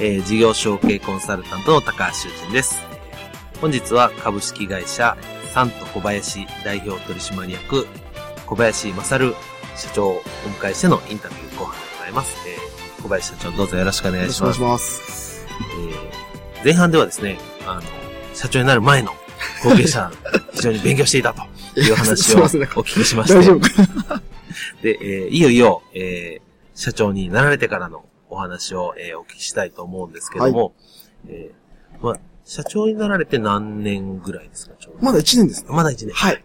えー、事業承継コンサルタントの高橋修人です。本日は株式会社サント小林代表取締役小林勝社長をお迎えしてのインタビュー後半でございます。えー、小林社長どうぞよろしくお願いします。よろしくお願いします。えー、前半ではですね、あの、社長になる前の後継者、非常に勉強していたという話を お聞きしまして。で、えー、いよいよ、えー、社長になられてからのお話を、えー、お聞きしたいと思うんですけども、はい、えー、まあ、社長になられて何年ぐらいですかまだ1年ですね。まだ1年。はい。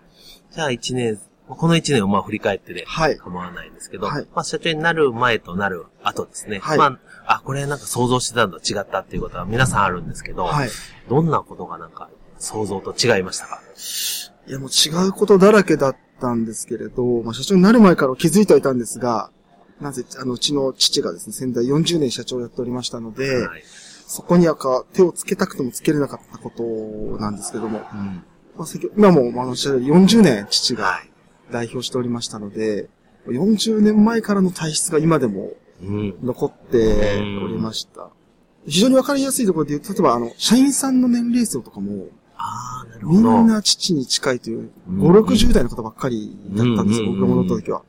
じゃあ1年、この1年をまあ振り返ってで、はい。構わないんですけど、はい。まあ社長になる前となる後ですね。はい。まあ、あ、これなんか想像してたのと違ったっていうことは皆さんあるんですけど、はい。どんなことがなんか想像と違いましたか？いやもう違うことだらけだったんですけれど、まあ社長になる前から気づいてはいたんですが、なぜ、あの、うちの父がですね、先代40年社長をやっておりましたので、はい、そこにはか手をつけたくてもつけれなかったことなんですけども、うん、まあ、今も、あの、40年父が代表しておりましたので、40年前からの体質が今でも残っておりました。非常にわかりやすいところで言うと、例えば、あの、社員さんの年齢層とかも、みんな父に近いという、5、60代の方ばっかりだったんですよ、僕が戻った時は。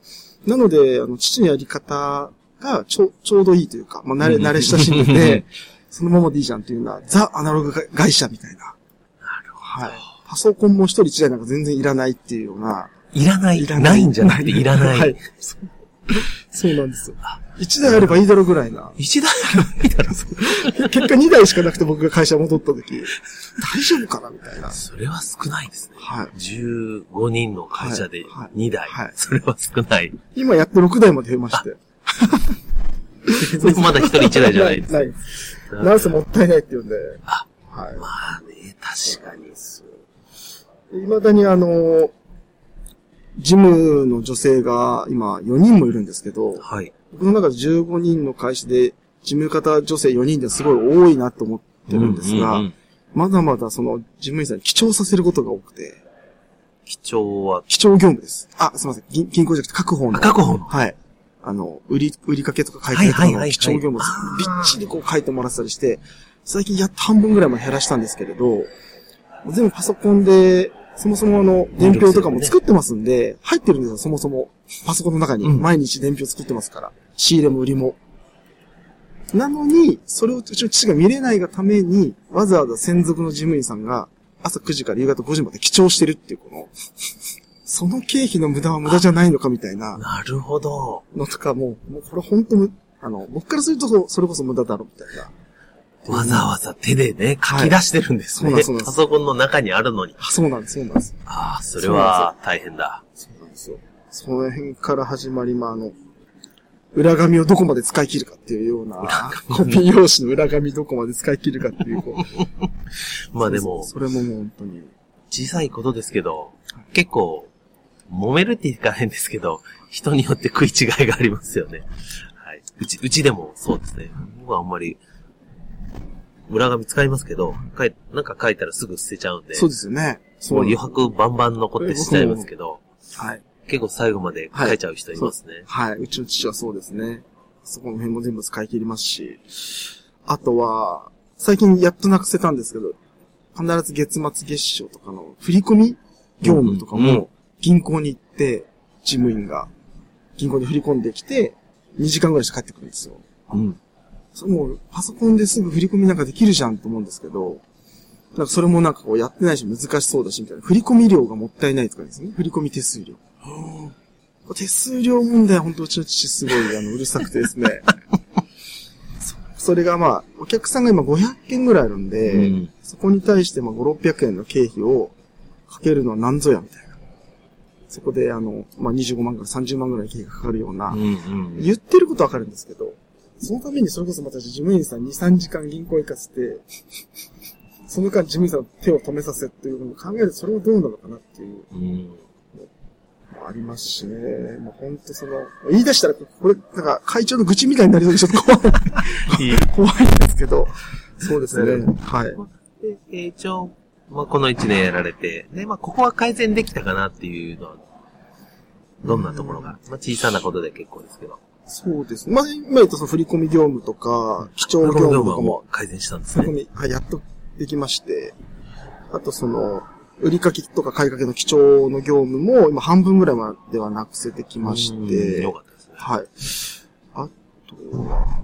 なので、あの、父のやり方がちょ、ちょうどいいというか、まあ、慣れ、慣れ親しんでて、そのままでいいじゃんっていうのは、ザ・アナログ会社みたいな。なるほど。はい。パソコンも一人一台なんか全然いらないっていうような。いらないいらないんじゃなくていらない。はい。そうなんですよ。一台あればいいだろうぐらいな。一台あればいいだろう。結果二台しかなくて僕が会社戻った時、大丈夫かなみたいな。それは少ないですね。はい。15人の会社で2台。はい。それは少ない。今やって6台まで増えまして。まだ一人一台じゃないです。ない。なんせもったいないって言うんで。あ、はい。まあね、確かに。未だにあの、ジムの女性が今4人もいるんですけど、はい。僕の中で15人の会社で、事務方女性4人ですごい多いなと思ってるんですが、うんうんうん、まだまだその事務員さんに記帳させることが多くて。記帳は？記帳業務です。あ、すみません。銀銀行じゃなくて各方の。各方のはい。あの、売り、売りかけとか書いてあるの記帳業務です。びっちりこう書いてもらったりして、最近やっと半分ぐらいまで減らしたんですけれど、全部パソコンでそもそもあの、伝票とかも作ってますんで、入ってるんですよ、そもそも。パソコンの中に。毎日伝票作ってますから。仕入れも売りも。なのに、それをうちの父が見れないがために、わざわざ専属の事務員さんが、朝9時から夕方5時まで記帳してるっていう、この、その経費の無駄は無駄じゃないのかみたいな。なるほど。のとかもう、もうこれ本当に、あの、僕からするとそれこそ無駄だろ、みたいな。わざわざ手でね、書き出してるんですね。はい、そうなんです。パソコンの中にあるのに。そうなんです、そうなんです。ああ、それは大変だ。そうなんですよ。その辺から始まり、まあ、あの、裏紙をどこまで使い切るかっていうような、コピー用紙の裏紙どこまで使い切るかっていう、こう。まあでもそれももう本当に。小さいことですけど、結構、揉めるって言かないんですけど、人によって食い違いがありますよね。はい。うち、うちでもそうですね。僕はあんまり、裏紙使いますけど、書い、なんか書いたらすぐ捨てちゃうんで。そうですよね。もう余白バンバン残ってしちゃいますけど。はい。結構最後まで書いちゃう人いますね。はい、はい。うちの父はそうですね。そこの辺も全部使い切りますし。あとは、最近やっとなくせたんですけど、必ず月末月賞とかの振り込み業務とかも、銀行に行って、事務員が銀行に振り込んできて、2時間ぐらいして帰ってくるんですよ。うん。もう、パソコンですぐ振り込みなんかできるじゃんと思うんですけど、なんかそれもなんかこうやってないし難しそうだしみたいな。振込料がもったいないとかですね。振込手数料。手数料問題は本当うちの父すごいあのうるさくてですね。そ それがまあ、お客さんが今500件ぐらいあるんで、うんそこに対してまあ5、600円の経費をかけるのは何ぞやみたいな。そこであの、まあ25万から30万ぐらい経費がかかるような、うんうん。言ってることはわかるんですけど、そのためにそれこそまた事務員さん2、3時間銀行行かせて、その間事務員さんの手を止めさせっていうのを考えるとそれはどうなのかなっていううん。のもありますしね。もう本当その、言い出したらこれ、なんか会長の愚痴みたいになりそうでちょっと怖い、いい 怖いんですけど、そうですね。はい。で、えー一応、まあ、この1年やられて、で、まあ、ここは改善できたかなっていうのは、どんなところが、まあ、小さなことで結構ですけど。そうですね。まあ、今言うとその振込業務とか、基調業務とかも、改善したんですね。振り込み、はい、やっとできまして、あとその、売りかけとか買いかけの基調の業務も今半分ぐらいまではなくせてきましうんてよ、かったですね。はい。あとは、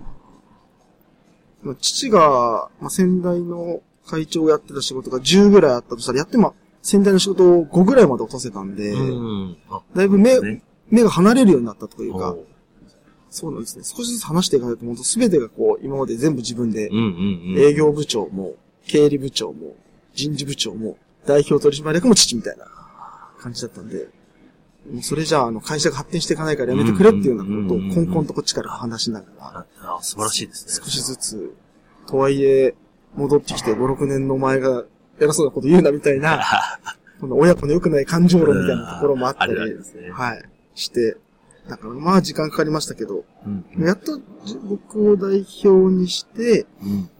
まあ父が、まあ、先代の会長をやってた仕事が10ぐらいあったとしたら、やってまあ、先代の仕事を5ぐらいまで落とせたんで、うん。あ、だいぶ目、ね目が離れるようになったというかそうなんですね。少しずつ話していかないと、本当すべてがこう、今まで全部自分でうんうんうん。営業部長も、経理部長も、人事部長も、代表取締役も父みたいな感じだったんで、もうそれじゃあ、あの、会社が発展していかないからやめてくれっていうようなことを、うんうんうんコンコンとこっちから話しながら、ああ素晴らしいですね。少しずつ、とはいえ、戻ってきて5、6年の前が偉そうなこと言うなみたいな、この親子の良くない感情論みたいなところもあったりはい、して、だからまあ時間かかりましたけど、うん。やっとじ僕を代表にして、うん。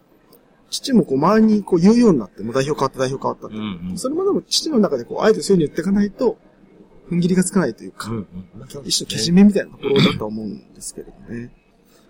父もこう周りにこう言うようになって、もう代表変わった代表変わったってうんうん。それまでも父の中でこう、あえてそういうふうに言っていかないと、踏ん切りがつかないというか、うんうん。一種けじめみたいなところだとは思うんですけれどね。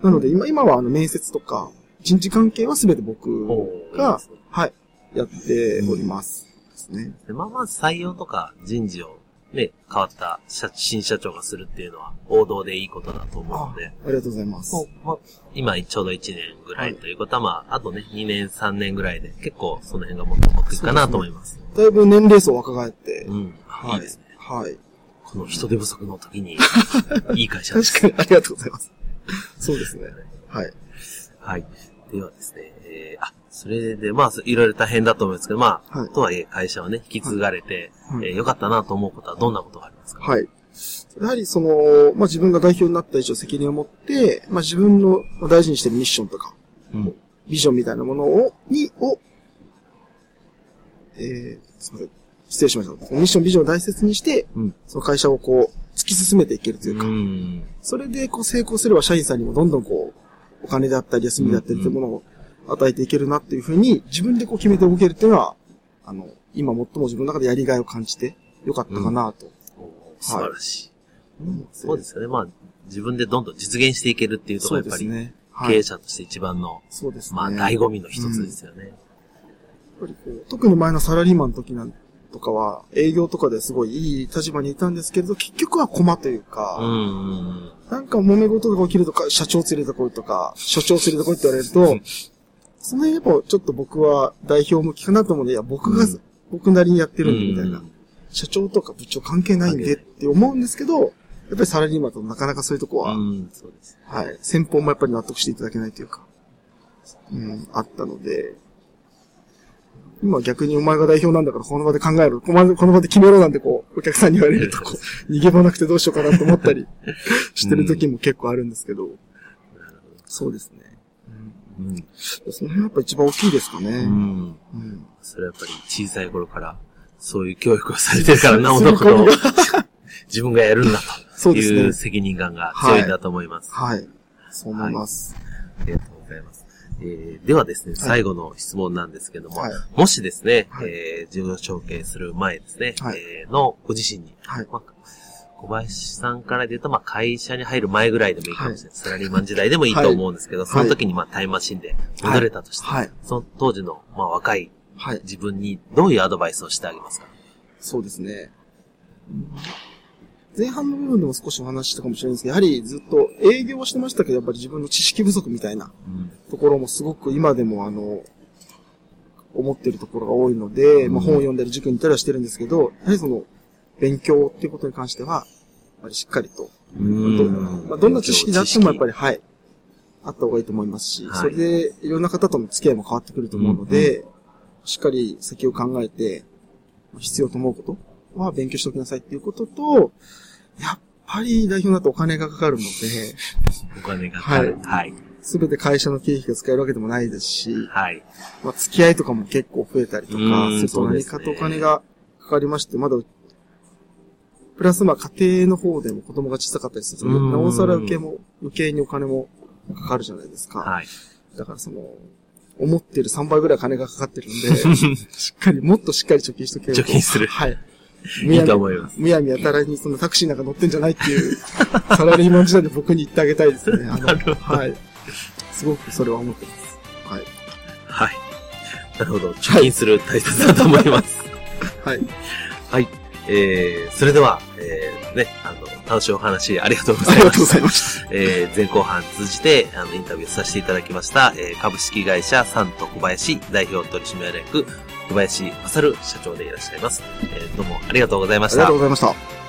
なので今、今はあの面接とか、人事関係はすべて僕が、はい、やっております。ですね。でまあまあ採用とか人事をね、変わった社新社長がするっていうのは王道でいいことだと思うあので、ありがとうございます。まあ、今ちょうど1年ぐらいということは、まあ、あとね、2年、3年ぐらいで結構その辺がもっと持っていくかなと思います。だいぶ年齢層若返って、うん。はいいいですね。はい。この人手不足の時に、いい会社です。確かにありがとうございます。そうですね。はい。はい。ではですね、えー、あ、それで、まあ、いろいろ大変だと思うんですけど、まあ、はいとはいえ会社はね、引き継がれて、はいえー良かったなと思うことはどんなことがありますか？はい。やはりその、まあ、自分が代表になった以上責任を持って、まあ、自分の大事にしてるミッションとか、うん。ビジョンみたいなものを、に、を、えー、すみません。失礼しました。ミッション、ビジョンを大切にして、うん。その会社をこう、突き進めていけるというか、うん。それでこう成功すれば社員さんにもどんどんこう、お金であったり休みであったりというものを与えていけるなっていうふうに、自分でこう決めて動けるっていうのは、あの、今最も自分の中でやりがいを感じてよかったかなと。おー素晴らしい。うんそうですよね。まあ、自分でどんどん実現していけるっていうところがやっぱり、ね。はい経営者として一番の、そうですね。まあ、醍醐味の一つですよね。やっぱりこう特に前のサラリーマンの時なんとかは、営業とかですごいいい立場にいたんですけれど、結局は駒といううか、んうんなんか揉め事が起きるとか、社長連れてこいとか、所長連れてこいって言われると、その辺やっぱちょっと僕は代表向きかなと思うんで、いや、僕が、うん僕なりにやってうん。るんで、みたいな。うん社長とか部長関係ないんでって思うんですけど、やっぱりサラリーマンとなかなかそういうとこは、うん、そうです。はい。先方もやっぱり納得していただけないというか、うん、あったので、今逆にお前が代表なんだからこの場で考えろ、この場でこの場で決めろなんてこう、お客さんに言われるとこう、逃げ場なくてどうしようかなと思ったりしてる時も結構あるんですけど、そうですね。うん。その辺やっぱ一番大きいですかね。うん。うんそれはやっぱり小さい頃から、そういう教育をされてるからなおのことを 自分がやるんだという責任感が強いんだと思います。はい。そう思います。ありがとうございます。えーではですね、最後の質問なんですけども、はいもしですね、はいえー事業承継する前ですね、はいえーのご自身に、はい。まあ、小林さんからで言うと、まあ、会社に入る前ぐらいでもいいかもしれない。サラリーマン時代でもいいと思うんですけど、はいその時にまあ、タイムマシンで戻れたとして、はい。その当時の、まあ、若いはい。自分にどういうアドバイスをしてあげますか？そうですね。前半の部分でも少しお話ししたかもしれないんですけど、やはりずっと営業はしてましたけど、やっぱり自分の知識不足みたいなうん。ところもすごく今でもあの、思ってるところが多いので、まあ本を読んだり塾に行ったりはしてるんですけど、やはりその、勉強っていうことに関しては、やっぱりしっかりと、うんまあ、どんな知識であってもやっぱり、はい、あった方がいいと思いますし、はいそれでいろんな方との付き合いも変わってくると思うので、しっかり先を考えて、必要と思うことは勉強しておきなさいっていうことと、やっぱり代表だとお金がかかるので、お金がかかる。ははい。すべて会社の経費が使えるわけでもないですし、はい。まあ、付き合いとかも結構増えたりとかうん、すると何かとお金がかかりまして、まだ、プラスまあ家庭の方でも子供が小さかったりするので、うんなおさら余計も、余計にお金もかかるじゃないですか。はい。だからその、思ってる3倍ぐらい金がかかってるんで、しっかり、もっとしっかり貯金しとけよと貯金するはい。いいと思います。むやみやたらにそのタクシーなんか乗ってんじゃないっていう、サラリーマン時代で僕に言ってあげたいですね。あの、なるほどはい。すごくそれは思ってます。はい。はい。なるほど。貯金する大切だと思います。はい。はい。えー、それでは、えー、ね、あの、楽しいお話ありがとうごありがとうございます。ざいました。えー、前後半通じて、あの、インタビューさせていただきました、えー、株式会社サント小林代表取締役、小林勝社長でいらっしゃいます。えー、どうもありがとうございましたありがとう。ございました。